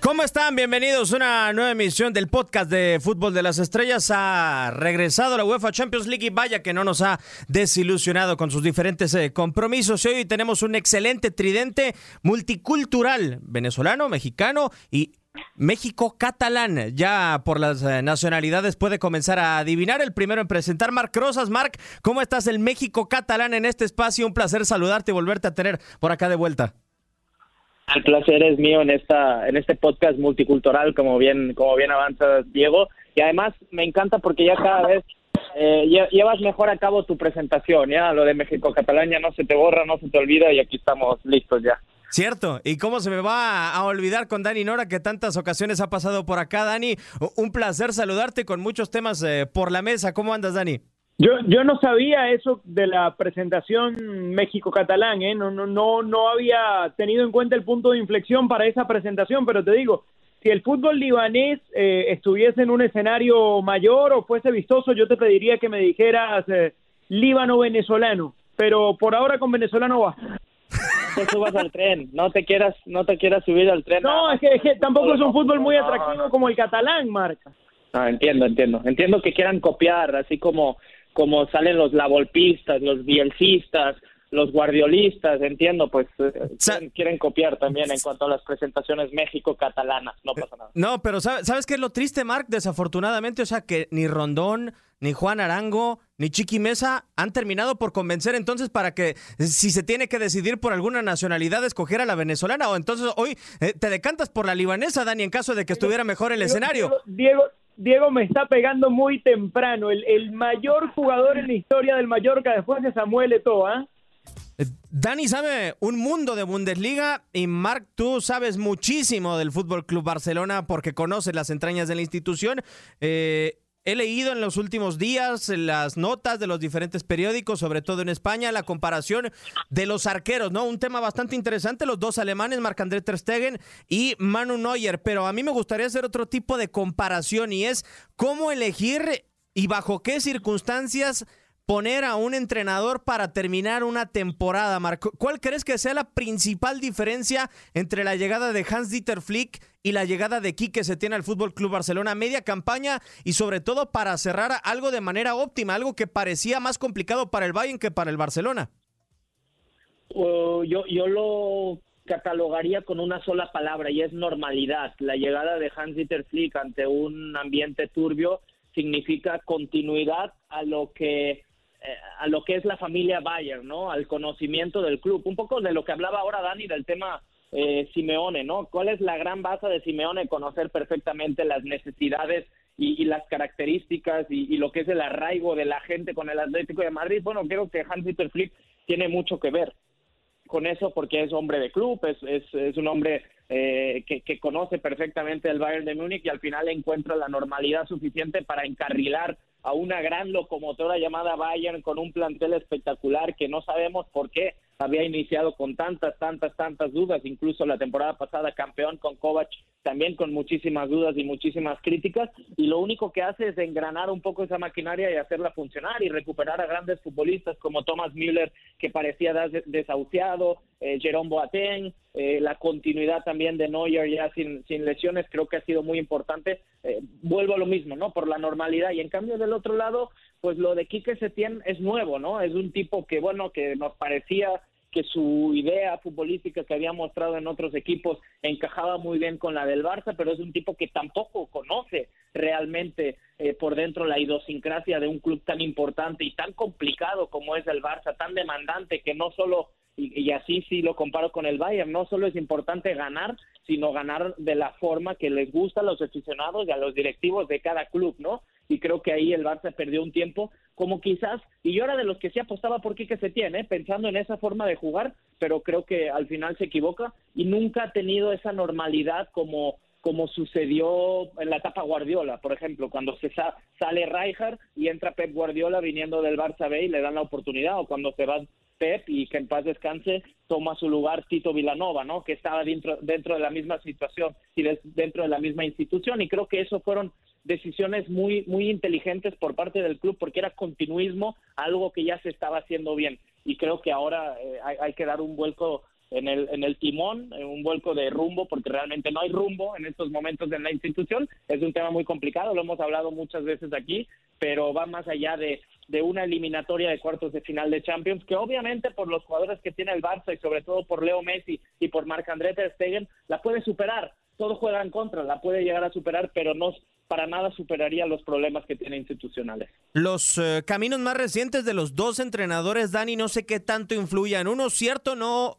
¿Cómo están? Bienvenidos a una nueva emisión del podcast de Fútbol de las Estrellas. Ha regresado la UEFA Champions League y vaya que no nos ha desilusionado con sus diferentes eh, compromisos. Y hoy tenemos un excelente tridente multicultural, venezolano, mexicano y México-catalán. Ya por las eh, nacionalidades puede comenzar a adivinar. El primero en presentar, Marc Rosas. Marc, ¿cómo estás? El México-catalán en este espacio. Un placer saludarte y volverte a tener por acá de vuelta. El placer es mío en esta en este podcast multicultural, como bien como bien avanza Diego, y además me encanta porque ya cada vez eh, lle- llevas mejor a cabo tu presentación, ya lo de México Catalán no se te borra, no se te olvida y aquí estamos listos ya. Cierto, y cómo se me va a olvidar con Dani Nora que tantas ocasiones ha pasado por acá, Dani. Un placer saludarte con muchos temas eh, por la mesa. ¿Cómo andas, Dani? Yo, yo no sabía eso de la presentación México-Catalán, ¿eh? no, no, no, no había tenido en cuenta el punto de inflexión para esa presentación, pero te digo, si el fútbol libanés eh, estuviese en un escenario mayor o fuese vistoso, yo te pediría que me dijeras eh, Líbano-venezolano, pero por ahora con venezolano va. No te subas al tren, no te quieras no te quieras subir al tren. No, es que, es que tampoco es un fútbol muy atractivo como el catalán, Marca. Entiendo, entiendo. Entiendo que quieran copiar, así como, como salen los lavolpistas, los bielcistas, los guardiolistas, entiendo, pues eh, quieren, quieren copiar también en cuanto a las presentaciones México-catalanas, no pasa nada. No, pero ¿sabes, ¿sabes qué es lo triste, Marc? Desafortunadamente, o sea, que ni Rondón, ni Juan Arango, ni Chiqui Mesa han terminado por convencer entonces para que si se tiene que decidir por alguna nacionalidad, escoger a la venezolana o entonces hoy eh, te decantas por la libanesa, Dani, en caso de que estuviera mejor el escenario. Diego, Diego, me está pegando muy temprano. El, el mayor jugador en la historia del Mallorca después de Samuel Eto'o, ¿ah? Eh, Dani sabe un mundo de Bundesliga y Marc, tú sabes muchísimo del Fútbol Club Barcelona porque conoces las entrañas de la institución. Eh, he leído en los últimos días las notas de los diferentes periódicos, sobre todo en España, la comparación de los arqueros, ¿no? Un tema bastante interesante, los dos alemanes, Marc-André Ter Stegen y Manu Neuer, pero a mí me gustaría hacer otro tipo de comparación y es cómo elegir y bajo qué circunstancias poner a un entrenador para terminar una temporada, Marco. ¿Cuál crees que sea la principal diferencia entre la llegada de Hans-Dieter Flick y la llegada de Quique tiene al Fútbol Club Barcelona? Media campaña y sobre todo para cerrar algo de manera óptima, algo que parecía más complicado para el Bayern que para el Barcelona. yo, yo lo catalogaría con una sola palabra y es normalidad. La llegada de Hans-Dieter Flick ante un ambiente turbio significa continuidad a lo que a lo que es la familia Bayern, ¿no? Al conocimiento del club. Un poco de lo que hablaba ahora Dani del tema eh, Simeone, ¿no? ¿Cuál es la gran base de Simeone? Conocer perfectamente las necesidades y, las características y, lo que es el arraigo de la gente con el Atlético de Madrid. Bueno, creo que Hans-Dieter Flick tiene mucho que ver con eso porque es hombre de club, es, es, es un hombre eh, que, que, conoce perfectamente el Bayern de Múnich y al final encuentra la normalidad suficiente para encarrilar a una gran locomotora llamada Bayern con un plantel espectacular que no sabemos por qué había iniciado con tantas, tantas, tantas dudas, incluso la temporada pasada campeón con Kovac, también con muchísimas dudas y muchísimas críticas, y lo único que hace es engranar un poco esa maquinaria y hacerla funcionar y recuperar a grandes futbolistas como Thomas Müller, que parecía desahuciado, eh, Jerome Boateng, eh, la continuidad también de Neuer ya sin, sin lesiones, creo que ha sido muy importante. Eh, vuelvo a lo mismo, ¿no? Por la normalidad. Y en cambio, del otro lado, pues lo de Quique Setién es nuevo, ¿no? Es un tipo que, bueno, que nos parecía que su idea futbolística que había mostrado en otros equipos encajaba muy bien con la del Barça, pero es un tipo que tampoco conoce realmente eh, por dentro la idiosincrasia de un club tan importante y tan complicado como es el Barça, tan demandante que no solo y, así sí lo comparo con el Bayern, no solo es importante ganar, sino ganar de la forma que les gusta a los aficionados y a los directivos de cada club, ¿no? Y creo que ahí el Barça perdió un tiempo, como quizás, y yo era de los que sí apostaba por Quique Setién, ¿eh? pensando en esa forma de jugar, pero creo que al final se equivoca y nunca ha tenido esa normalidad como como sucedió en la etapa Guardiola, por ejemplo, cuando se sale Rijkaard y entra Pep Guardiola viniendo del Barça B y le dan la oportunidad, o cuando se va Pep y que en paz descanse toma su lugar Tito Vilanova, ¿no? Que estaba dentro dentro de la misma situación y dentro de la misma institución y creo que eso fueron decisiones muy muy inteligentes por parte del club porque era continuismo, algo que ya se estaba haciendo bien y creo que ahora eh, hay, que dar un vuelco en el, en el timón, un vuelco de rumbo, porque realmente no hay rumbo en estos momentos en la institución. Es un tema muy complicado, lo hemos hablado muchas veces aquí, pero va más allá de, de una eliminatoria de cuartos de final de Champions, que obviamente por los jugadores que tiene el Barça y sobre todo por Leo Messi y por Marc-André Ter Stegen, la puede superar. Todo juega en contra, la puede llegar a superar, pero no, para nada superaría los problemas que tiene institucionales. Los eh, caminos más recientes de los dos entrenadores, Dani, no sé qué tanto influyan. Uno, cierto, no,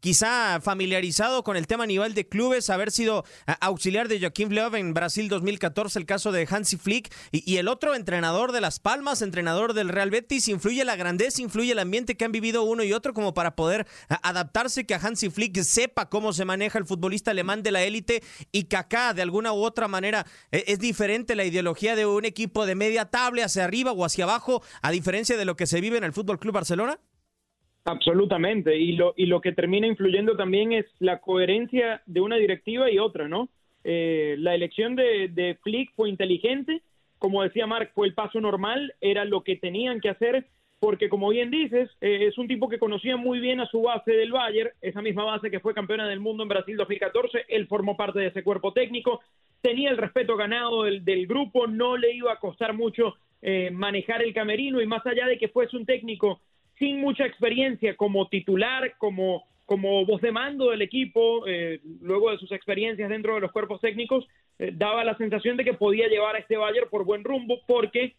quizá familiarizado con el tema a nivel de clubes, haber sido auxiliar de Joaquín Löw en Brasil 2014, el caso de Hansi Flick, y, el otro entrenador de Las Palmas, entrenador del Real Betis, influye la grandeza, influye el ambiente que han vivido uno y otro como para poder adaptarse, que a Hansi Flick sepa cómo se maneja el futbolista alemán de la élite y que acá de alguna u otra manera e, es diferente la ideología de un equipo de media tabla hacia arriba o hacia abajo, a diferencia de lo que se vive en el Fútbol Club Barcelona? Absolutamente, y lo, y lo que termina influyendo también es la coherencia de una directiva y otra, ¿no? Eh, la elección de, de Flick fue inteligente, como decía Mark, fue el paso normal, era lo que tenían que hacer, porque como bien dices, eh, es un tipo que conocía muy bien a su base del Bayern, esa misma base que fue campeona del mundo en Brasil 2014, él formó parte de ese cuerpo técnico, tenía el respeto ganado del, grupo, no le iba a costar mucho eh, manejar el camerino y más allá de que fuese un técnico sin mucha experiencia como titular, como, como voz de mando del equipo, eh, luego de sus experiencias dentro de los cuerpos técnicos, eh, daba la sensación de que podía llevar a este Bayern por buen rumbo porque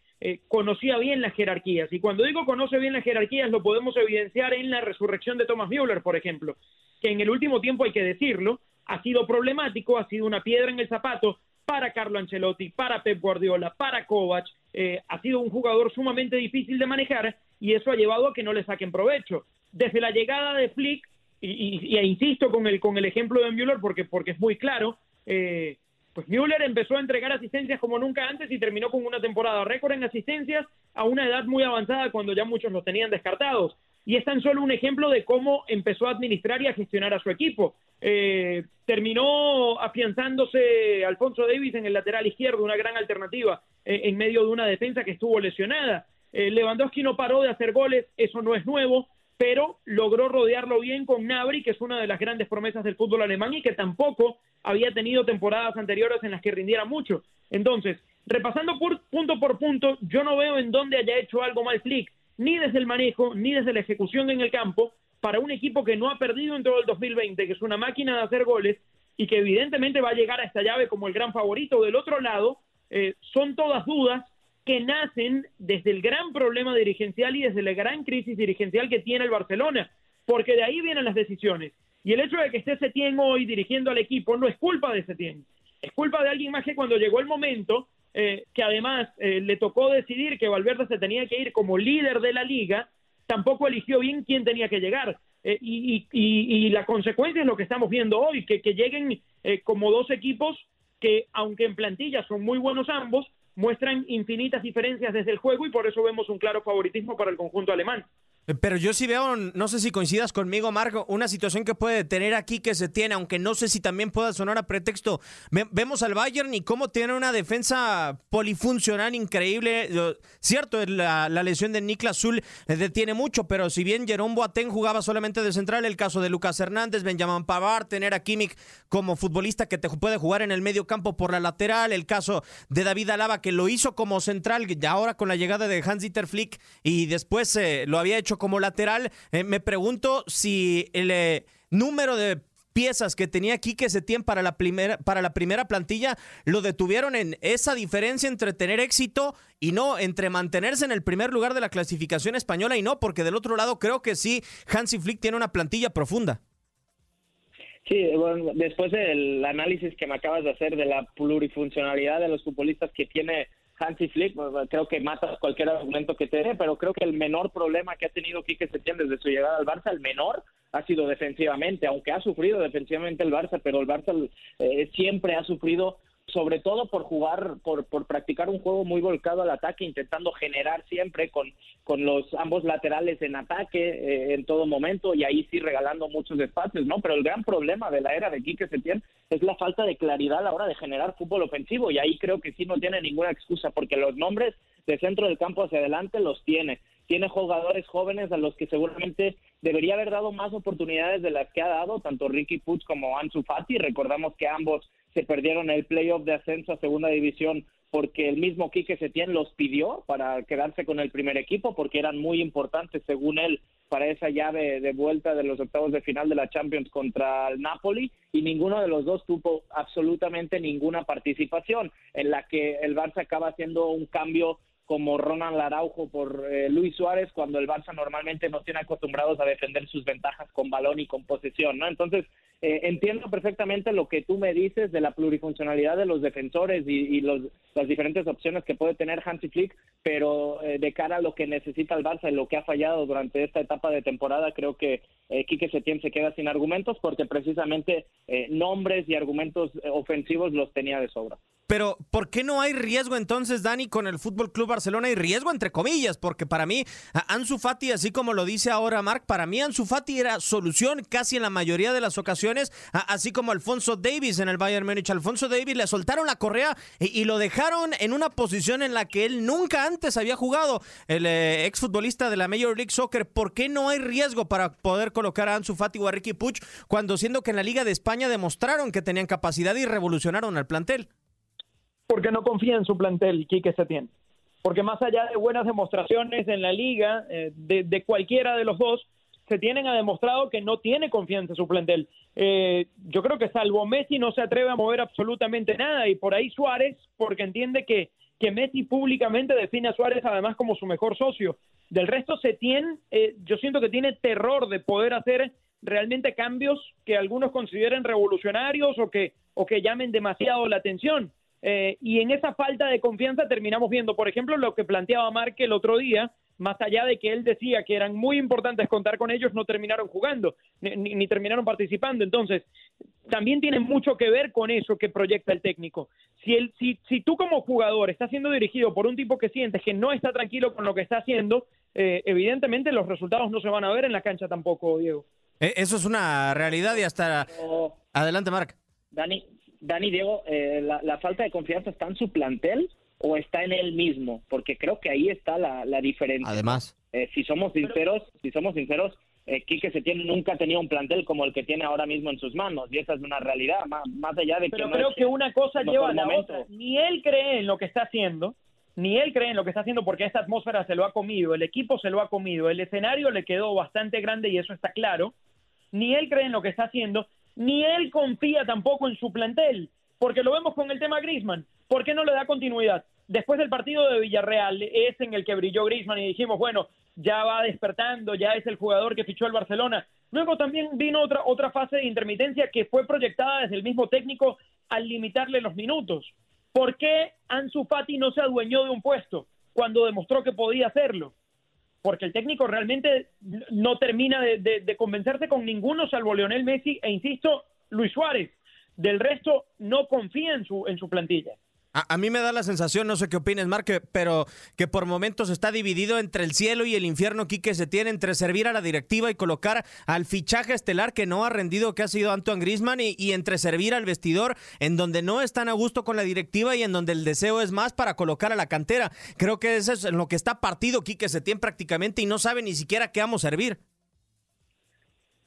conocía bien las jerarquías. Y cuando digo conoce bien las jerarquías, lo podemos evidenciar en la resurrección de Thomas Müller, por ejemplo, que en el último tiempo hay que decirlo, ha sido problemático, ha sido una piedra en el zapato para Carlo Ancelotti, para Pep Guardiola, para Kovac. Eh, ha sido un jugador sumamente difícil de manejar y eso ha llevado a que no le saquen provecho. Desde la llegada de Flick, y, e insisto con el, con el ejemplo de Müller porque, porque es muy claro, eh, pues Müller empezó a entregar asistencias como nunca antes y terminó con una temporada récord en asistencias a una edad muy avanzada cuando ya muchos los tenían descartados. Y es tan solo un ejemplo de cómo empezó a administrar y a gestionar a su equipo. Eh, terminó afianzándose Alfonso Davis en el lateral izquierdo, una gran alternativa eh, en medio de una defensa que estuvo lesionada. Eh, Lewandowski no paró de hacer goles, eso no es nuevo, pero logró rodearlo bien con Nabri, que es una de las grandes promesas del fútbol alemán y que tampoco había tenido temporadas anteriores en las que rindiera mucho. Entonces, repasando punto por punto, yo no veo en dónde haya hecho algo mal Flick, ni desde el manejo, ni desde la ejecución en el campo, para un equipo que no ha perdido en todo el 2020, que es una máquina de hacer goles y que evidentemente va a llegar a esta llave como el gran favorito. Del otro lado, eh, son todas dudas que nacen desde el gran problema dirigencial y desde la gran crisis dirigencial que tiene el Barcelona, porque de ahí vienen las decisiones. Y el hecho de que esté Setién hoy dirigiendo al equipo no es culpa de Setién, es culpa de alguien más que cuando llegó el momento, eh, que además eh, le tocó decidir que Valverde se tenía que ir como líder de la liga, tampoco eligió bien quién tenía que llegar. Eh, y, la consecuencia es lo que estamos viendo hoy, que, que lleguen como dos equipos que, aunque en plantilla son muy buenos ambos, muestran infinitas diferencias desde el juego y por eso vemos un claro favoritismo para el conjunto alemán. Pero yo sí veo, no sé si coincidas conmigo, Marco, una situación que puede tener aquí que se tiene, aunque no sé si también pueda sonar a pretexto. Vemos al Bayern y cómo tiene una defensa polifuncional increíble. Cierto, la, lesión de Niklas Zul detiene mucho, pero si bien Jerome Boateng jugaba solamente de central, el caso de Lucas Hernández, Benjamin Pavard, tener a Kimmich como futbolista que te puede jugar en el medio campo por la lateral, el caso de David Alaba que lo hizo como central, ahora con la llegada de Hans-Dieter Flick y después eh, lo había hecho como lateral. Eh, me pregunto si el eh, número de piezas que tenía Quique Setién para la primera para la primera plantilla lo detuvieron en esa diferencia entre tener éxito y no entre mantenerse en el primer lugar de la clasificación española y no porque del otro lado creo que sí Hansi Flick tiene una plantilla profunda. Sí, bueno, después del análisis que me acabas de hacer de la plurifuncionalidad de los futbolistas que tiene Hansi Flick, creo que mata cualquier argumento que te dé, pero creo que el menor problema que ha tenido Quique Setién desde su llegada al Barça, el menor, ha sido defensivamente, aunque ha sufrido defensivamente el Barça, pero el Barça eh, siempre ha sufrido sobre todo por jugar, por, por practicar un juego muy volcado al ataque, intentando generar siempre con, con los ambos laterales en ataque eh, en todo momento y ahí sí regalando muchos espacios, ¿no? Pero el gran problema de la era de Quique Setién es la falta de claridad a la hora de generar fútbol ofensivo y ahí creo que sí no tiene ninguna excusa porque los nombres de centro del campo hacia adelante los tiene. Tiene jugadores jóvenes a los que seguramente debería haber dado más oportunidades de las que ha dado, tanto Ricky Puig como Ansu Fati. Recordamos que ambos se perdieron el playoff de ascenso a segunda división porque el mismo Quique Setién los pidió para quedarse con el primer equipo porque eran muy importantes según él para esa llave de vuelta de los octavos de final de la Champions contra el Napoli y ninguno de los dos tuvo absolutamente ninguna participación en la que el Barça acaba haciendo un cambio como Ronald Araujo por eh, Luis Suárez cuando el Barça normalmente no tiene acostumbrados a defender sus ventajas con balón y con posesión, ¿no? Entonces, eh, entiendo perfectamente lo que tú me dices de la plurifuncionalidad de los defensores y, los, las diferentes opciones que puede tener Hansi Flick, pero eh, de cara a lo que necesita el Barça y lo que ha fallado durante esta etapa de temporada, creo que eh, Quique Setién se queda sin argumentos porque precisamente nombres y argumentos ofensivos los tenía de sobra. Pero, ¿por qué no hay riesgo entonces, Dani, con el Fútbol Club Barcelona? Y riesgo entre comillas, porque para mí, Ansu Fati, así como lo dice ahora Marc, para mí Ansu Fati era solución casi en la mayoría de las ocasiones, así como Alfonso Davis en el Bayern Múnich. Alfonso Davis le soltaron la correa y, lo dejaron en una posición en la que él nunca antes había jugado, el eh, exfutbolista de la Major League Soccer. ¿Por qué no hay riesgo para poder colocar a Ansu Fati o a Ricky Puch cuando siendo que en la Liga de España demostraron que tenían capacidad y revolucionaron al plantel? porque no confía en su plantel, Quique Setién. Porque más allá de buenas demostraciones en la liga, eh, de, cualquiera de los dos, Setién ha demostrado que no tiene confianza en su plantel. Eh, yo creo que salvo Messi no se atreve a mover absolutamente nada y por ahí Suárez, porque entiende que, que Messi públicamente define a Suárez además como su mejor socio. Del resto Setién, eh, yo siento que tiene terror de poder hacer realmente cambios que algunos consideren revolucionarios o que, o que llamen demasiado la atención. Eh, y en esa falta de confianza terminamos viendo, por ejemplo, lo que planteaba Marque el otro día, más allá de que él decía que eran muy importantes contar con ellos, no terminaron jugando, ni, terminaron participando. Entonces, también tiene mucho que ver con eso que proyecta el técnico. Si, el, si, si tú como jugador estás siendo dirigido por un tipo que sientes que no está tranquilo con lo que está haciendo, eh, evidentemente los resultados no se van a ver en la cancha tampoco, Diego. Eh, eso es una realidad y hasta... Adelante, Marc. Dani, Dani Diego, eh, la, falta de confianza está en su plantel o está en él mismo, porque creo que ahí está la, la diferencia. Además, Eh, si somos sinceros, si somos sinceros, eh, Quique Setién nunca ha tenido un plantel como el que tiene ahora mismo en sus manos y esa es una realidad, más, más allá de que Pero no creo es que una cosa lleva a la momento. otra. Ni él cree en lo que está haciendo, ni él cree en lo que está haciendo porque esta atmósfera se lo ha comido, el equipo se lo ha comido, el escenario le quedó bastante grande y eso está claro. Ni él cree en lo que está haciendo, ni él confía tampoco en su plantel, porque lo vemos con el tema Griezmann. ¿Por qué no le da continuidad? Después del partido de Villarreal es en el que brilló Griezmann y dijimos, bueno, ya va despertando, ya es el jugador que fichó el Barcelona. Luego también vino otra, otra fase de intermitencia que fue proyectada desde el mismo técnico al limitarle los minutos. ¿Por qué Ansu Fati no se adueñó de un puesto cuando demostró que podía hacerlo? Porque el técnico realmente no termina de, de- convencerse con ninguno salvo Leonel Messi e insisto, Luis Suárez. Del resto no confía en su, en su plantilla. A, mí me da la sensación, no sé qué opines, Mark, que- pero que por momentos está dividido entre el cielo y el infierno aquí que se tiene entre servir a la directiva y colocar al fichaje estelar que no ha rendido, que ha sido Antoine Griezmann, y, entre servir al vestidor en donde no están a gusto con la directiva y en donde el deseo es más para colocar a la cantera. Creo que eso es lo que está partido Quique Setién prácticamente y no sabe ni siquiera qué vamos a servir.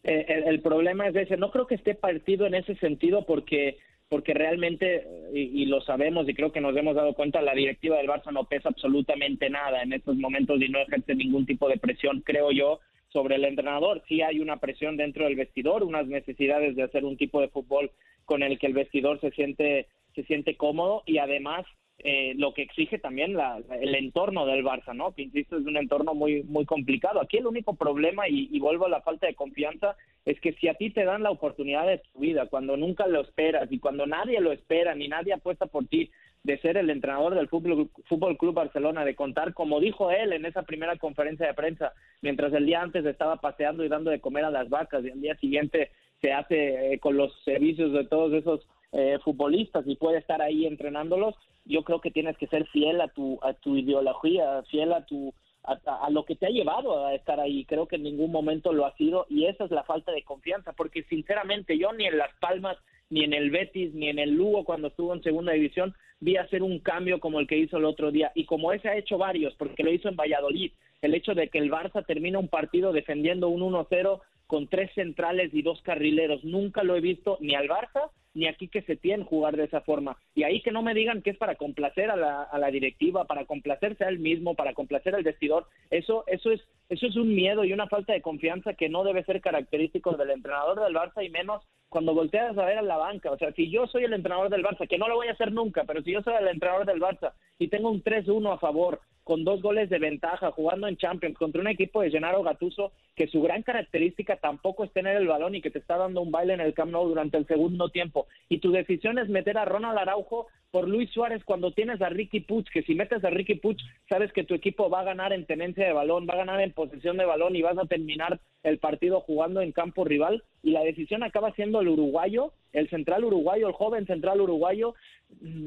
Eh, el, el problema es ese. No creo que esté partido en ese sentido porque porque realmente, eh, y, lo sabemos y creo que nos hemos dado cuenta, la directiva del Barça no pesa absolutamente nada en estos momentos y no ejerce ningún tipo de presión, creo yo, sobre el entrenador. Sí hay una presión dentro del vestidor, unas necesidades de hacer un tipo de fútbol con el que el vestidor se siente se siente cómodo y además eh, lo que exige también la, el entorno del Barça, ¿no? Que insisto es un entorno muy muy complicado. Aquí el único problema y, y vuelvo a la falta de confianza es que si a ti te dan la oportunidad de tu vida cuando nunca lo esperas y cuando nadie lo espera ni nadie apuesta por ti de ser el entrenador del fútbol, Club Barcelona, de contar, como dijo él en esa primera conferencia de prensa, mientras el día antes estaba paseando y dando de comer a las vacas y al día siguiente se hace eh, con los servicios de todos esos eh, futbolistas y puede estar ahí entrenándolos, yo creo que tienes que ser fiel a tu a tu ideología, fiel a tu a, lo que te ha llevado a estar ahí. Creo que en ningún momento lo ha sido y esa es la falta de confianza, porque sinceramente yo ni en Las Palmas, ni en el Betis, ni en el Lugo cuando estuvo en segunda división vi hacer un cambio como el que hizo el otro día y como ese ha hecho varios, porque lo hizo en Valladolid. El hecho de que el Barça termina un partido defendiendo un 1-0 con tres centrales y dos carrileros, nunca lo he visto ni al Barça ni aquí que se tiene jugar de esa forma. Y ahí que no me digan que es para complacer a la, a la directiva, para complacerse a él mismo, para complacer al vestidor, eso, eso es, eso es un miedo y una falta de confianza que no debe ser característico del entrenador del Barça y menos cuando volteas a ver a la banca. O sea, si yo soy el entrenador del Barça, que no lo voy a hacer nunca, pero si yo soy el entrenador del Barça y tengo un 3-1 a favor, con dos goles de ventaja, jugando en Champions contra un equipo de Gennaro Gattuso que su gran característica tampoco es tener el balón y que te está dando un baile en el Camp Nou durante el segundo tiempo. Y tu decisión es meter a Ronald Araujo por Luis Suárez cuando tienes a Ricky Puch, que si metes a Ricky Puch, sabes que tu equipo va a ganar en tenencia de balón, va a ganar en posesión de balón y vas a terminar el partido jugando en campo rival. Y la decisión acaba siendo el uruguayo, el central uruguayo, el joven central uruguayo.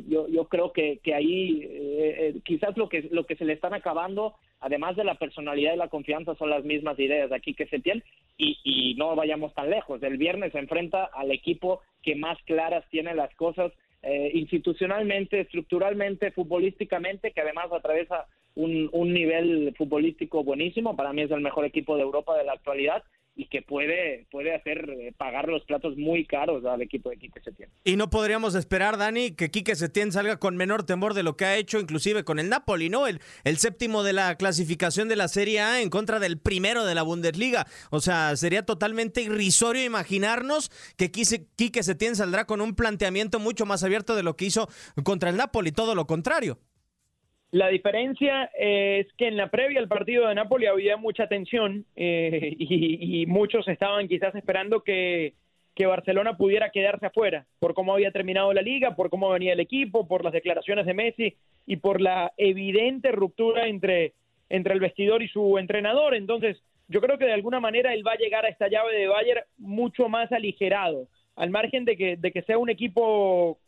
Yo, yo creo que, que ahí eh, eh, quizás lo que, lo que se le están acabando, además de la personalidad y la confianza, son las mismas ideas aquí que se tienen. Y, y no vayamos tan lejos. El viernes se enfrenta al equipo que más claras tiene las cosas eh, institucionalmente, estructuralmente, futbolísticamente, que además atraviesa un, un nivel futbolístico buenísimo. Para mí es el mejor equipo de Europa de la actualidad y que puede, puede hacer eh, pagar los platos muy caros al equipo de Quique Setién. Y no podríamos esperar, Dani, que Quique Setién salga con menor temor de lo que ha hecho, inclusive con el Napoli, ¿no? El, el séptimo de la clasificación de la Serie A en contra del primero de la Bundesliga. O sea, sería totalmente irrisorio imaginarnos que Quique Setién saldrá con un planteamiento mucho más abierto de lo que hizo contra el Napoli, todo lo contrario. La diferencia es que en la previa al partido de Napoli había mucha tensión eh, y, y, muchos estaban quizás esperando que, que, Barcelona pudiera quedarse afuera por cómo había terminado la liga, por cómo venía el equipo, por las declaraciones de Messi y por la evidente ruptura entre, entre el vestidor y su entrenador. Entonces, yo creo que de alguna manera él va a llegar a esta llave de Bayern mucho más aligerado, al margen de que, de que sea un equipo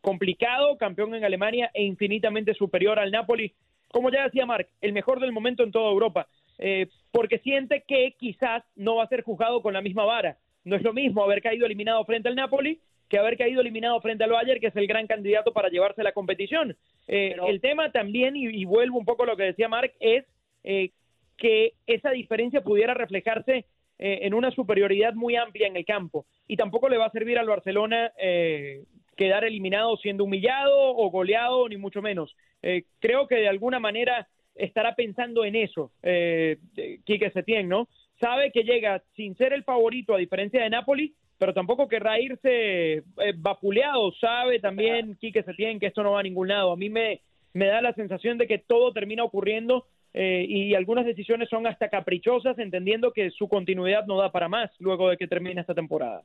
complicado, campeón en Alemania e infinitamente superior al Napoli, como ya decía Marc, el mejor del momento en toda Europa, eh, porque siente que quizás no va a ser juzgado con la misma vara. No es lo mismo haber caído eliminado frente al Napoli que haber caído eliminado frente al Bayern, que es el gran candidato para llevarse la competición. Eh, el tema también, y, vuelvo un poco a lo que decía Mark, es eh, que esa diferencia pudiera reflejarse eh, en una superioridad muy amplia en el campo. Y tampoco le va a servir al Barcelona quedar eliminado siendo humillado o goleado, ni mucho menos. creo que de alguna manera estará pensando en eso, eh, Quique Setién, ¿no? Sabe que llega sin ser el favorito, a diferencia de Napoli, pero tampoco querrá irse eh, vapuleado. Sabe también Quique Setién que esto no va a ningún lado. A mí me, me da la sensación de que todo termina ocurriendo eh, y algunas decisiones son hasta caprichosas, entendiendo que su continuidad no da para más luego de que termine esta temporada.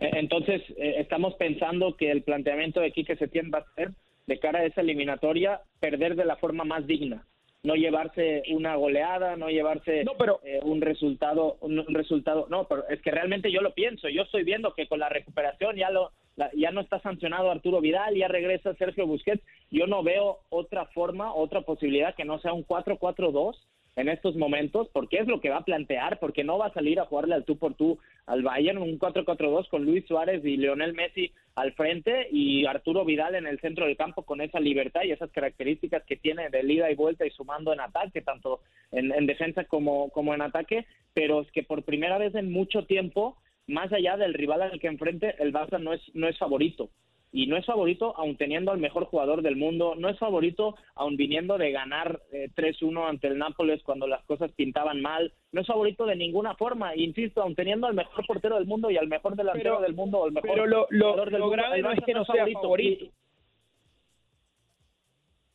Entonces, estamos pensando que el planteamiento de Quique Setién va a ser de cara a esa eliminatoria perder de la forma más digna no llevarse una goleada, no llevarse eh, un resultado, un, resultado, no, pero es que realmente yo lo pienso, yo estoy viendo que con la recuperación ya lo, ya no está sancionado Arturo Vidal, ya regresa Sergio Busquets, yo no veo otra forma, otra posibilidad que no sea un 4-4-2 en estos momentos, porque es lo que va a plantear, porque no va a salir a jugarle al tú por tú al Bayern, un 4-4-2 con Luis Suárez y Lionel Messi al frente y Arturo Vidal en el centro del campo con esa libertad y esas características que tiene de ida y vuelta y sumando en ataque, tanto en, en defensa como, como en ataque, pero es que por primera vez en mucho tiempo, más allá del rival al que enfrente, el Barça no es, no es favorito y no es favorito aun teniendo al mejor jugador del mundo, no es favorito aun viniendo de ganar 3-1 eh, ante el Nápoles cuando las cosas pintaban mal, no es favorito de ninguna forma, insisto, aun teniendo al mejor portero del mundo y al mejor delantero del mundo, el mejor pero lo, jugador del grave no es que no sea favorito.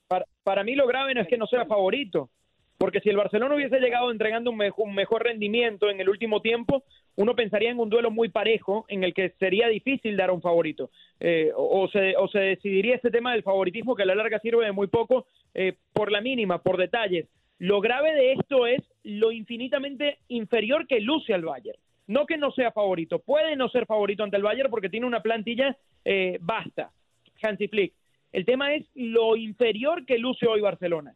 Para, para mí lo grave no es que no sea favorito, porque si el Barcelona hubiese llegado entregando un mejor, rendimiento en el último tiempo, uno pensaría en un duelo muy parejo en el que sería difícil dar un favorito. Eh, o, se, o se decidiría este tema del favoritismo que a la larga sirve de muy poco eh, por la mínima, por detalles. Lo grave de esto es lo infinitamente inferior que luce al Bayern. No que no sea favorito, puede no ser favorito ante el Bayern porque tiene una plantilla eh, basta, Hansi Flick. El tema es lo inferior que luce hoy Barcelona.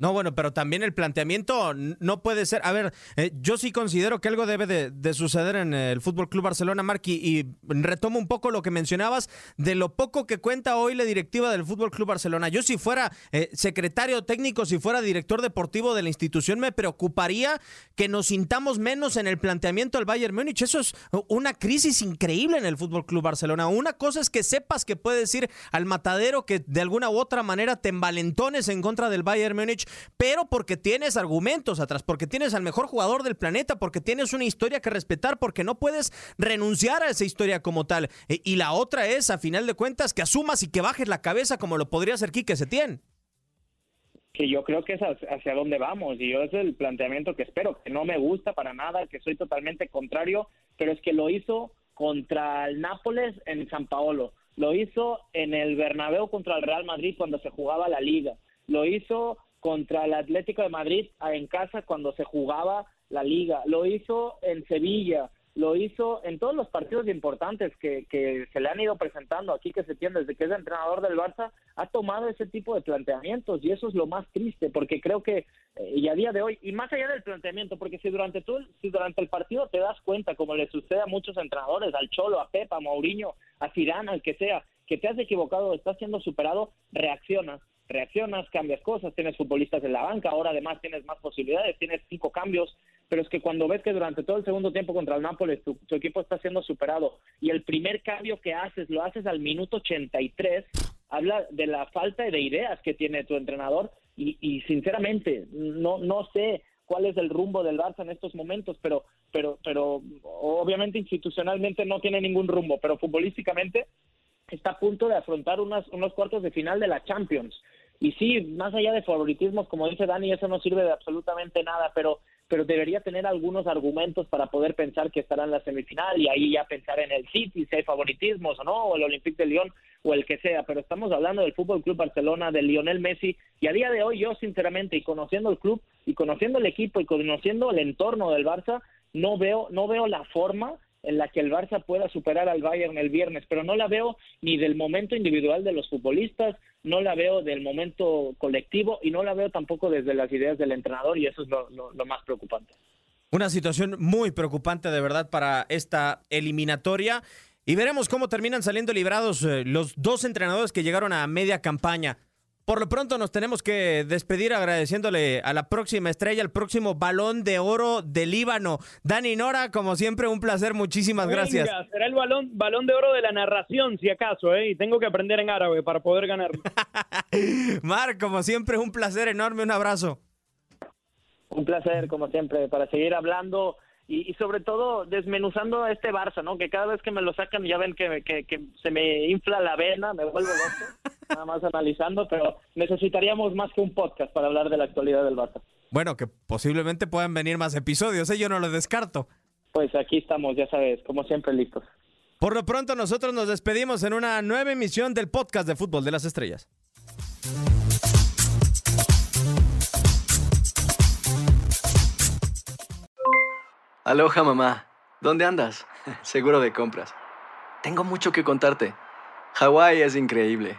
No, bueno, pero también el planteamiento no puede ser. A ver, eh, yo sí considero que algo debe de, suceder en el Fútbol Club Barcelona, Marqui, y, retomo un poco lo que mencionabas de lo poco que cuenta hoy la directiva del Fútbol Club Barcelona. Yo, si fuera eh, secretario técnico, si fuera director deportivo de la institución, me preocuparía que nos sintamos menos en el planteamiento del Bayern Múnich. Eso es una crisis increíble en el Fútbol Club Barcelona. Una cosa es que sepas que puedes ir al matadero, que de alguna u otra manera te envalentones en contra del Bayern Múnich pero porque tienes argumentos atrás, porque tienes al mejor jugador del planeta, porque tienes una historia que respetar, porque no puedes renunciar a esa historia como tal. E, y la otra es, a final de cuentas, que asumas y que bajes la cabeza como lo podría hacer Quique Setién que yo creo que es hacia dónde vamos y yo es el planteamiento que espero, que no me gusta para nada, que soy totalmente contrario, pero es que lo hizo contra el Nápoles en San Paolo, lo hizo en el Bernabéu contra el Real Madrid cuando se jugaba la Liga, lo hizo contra el Atlético de Madrid en casa cuando se jugaba la liga, lo hizo en Sevilla, lo hizo en todos los partidos importantes que, que se le han ido presentando aquí que se tiene desde que es entrenador del Barça, ha tomado ese tipo de planteamientos y eso es lo más triste porque creo que eh, y a día de hoy y más allá del planteamiento porque si durante todo si durante el partido te das cuenta como le sucede a muchos entrenadores al Cholo a Pepa a Mourinho a Zidane al que sea que te has equivocado estás siendo superado reaccionas reaccionas, cambias cosas, tienes futbolistas en la banca, ahora además tienes más posibilidades, tienes cinco cambios, pero es que cuando ves que durante todo el segundo tiempo contra el Nápoles tu, equipo está siendo superado y el primer cambio que haces lo haces al minuto 83, habla de la falta de ideas que tiene tu entrenador y, y sinceramente no, no sé cuál es el rumbo del Barça en estos momentos, pero, pero, pero obviamente institucionalmente no tiene ningún rumbo, pero futbolísticamente está a punto de afrontar unas, unos cuartos de final de la Champions. Y sí, más allá de favoritismos, como dice Dani, eso no sirve de absolutamente nada, pero, pero debería tener algunos argumentos para poder pensar que estará en la semifinal y ahí ya pensar en el City, si hay favoritismos o no, o el Olympique de Lyon o el que sea. Pero estamos hablando del Fútbol Club Barcelona, de Lionel Messi, y a día de hoy yo, sinceramente, y conociendo el club, y conociendo el equipo, y conociendo el entorno del Barça, no veo, no veo la forma en la que el Barça pueda superar al Bayern el viernes, pero no la veo ni del momento individual de los futbolistas, no la veo del momento colectivo y no la veo tampoco desde las ideas del entrenador y eso es lo, más preocupante. Una situación muy preocupante de verdad para esta eliminatoria. Y veremos cómo terminan saliendo librados eh, los dos entrenadores que llegaron a media campaña. Por lo pronto nos tenemos que despedir agradeciéndole a la próxima estrella, al próximo balón de oro del Líbano. Dani Nora, como siempre, un placer, muchísimas gracias. Será el balón, balón de oro de la narración, si acaso, ¿eh? Y tengo que aprender en árabe para poder ganar. Mar, como siempre, un placer enorme, un abrazo. Un placer, como siempre, para seguir hablando y, y, sobre todo desmenuzando a este Barça, ¿no? Que cada vez que me lo sacan ya ven que, que, que se me infla la vena, me vuelvo loco, nada más analizando, pero necesitaríamos más que un podcast para hablar de la actualidad del Barça. Bueno, que posiblemente puedan venir más episodios, ¿eh? yo no lo descarto. Pues aquí estamos, ya sabes, como siempre listos. Por lo pronto nosotros nos despedimos en una nueva emisión del podcast de Fútbol de las Estrellas. Aloha mamá, ¿dónde andas? Seguro de compras. Tengo mucho que contarte. Hawái es increíble.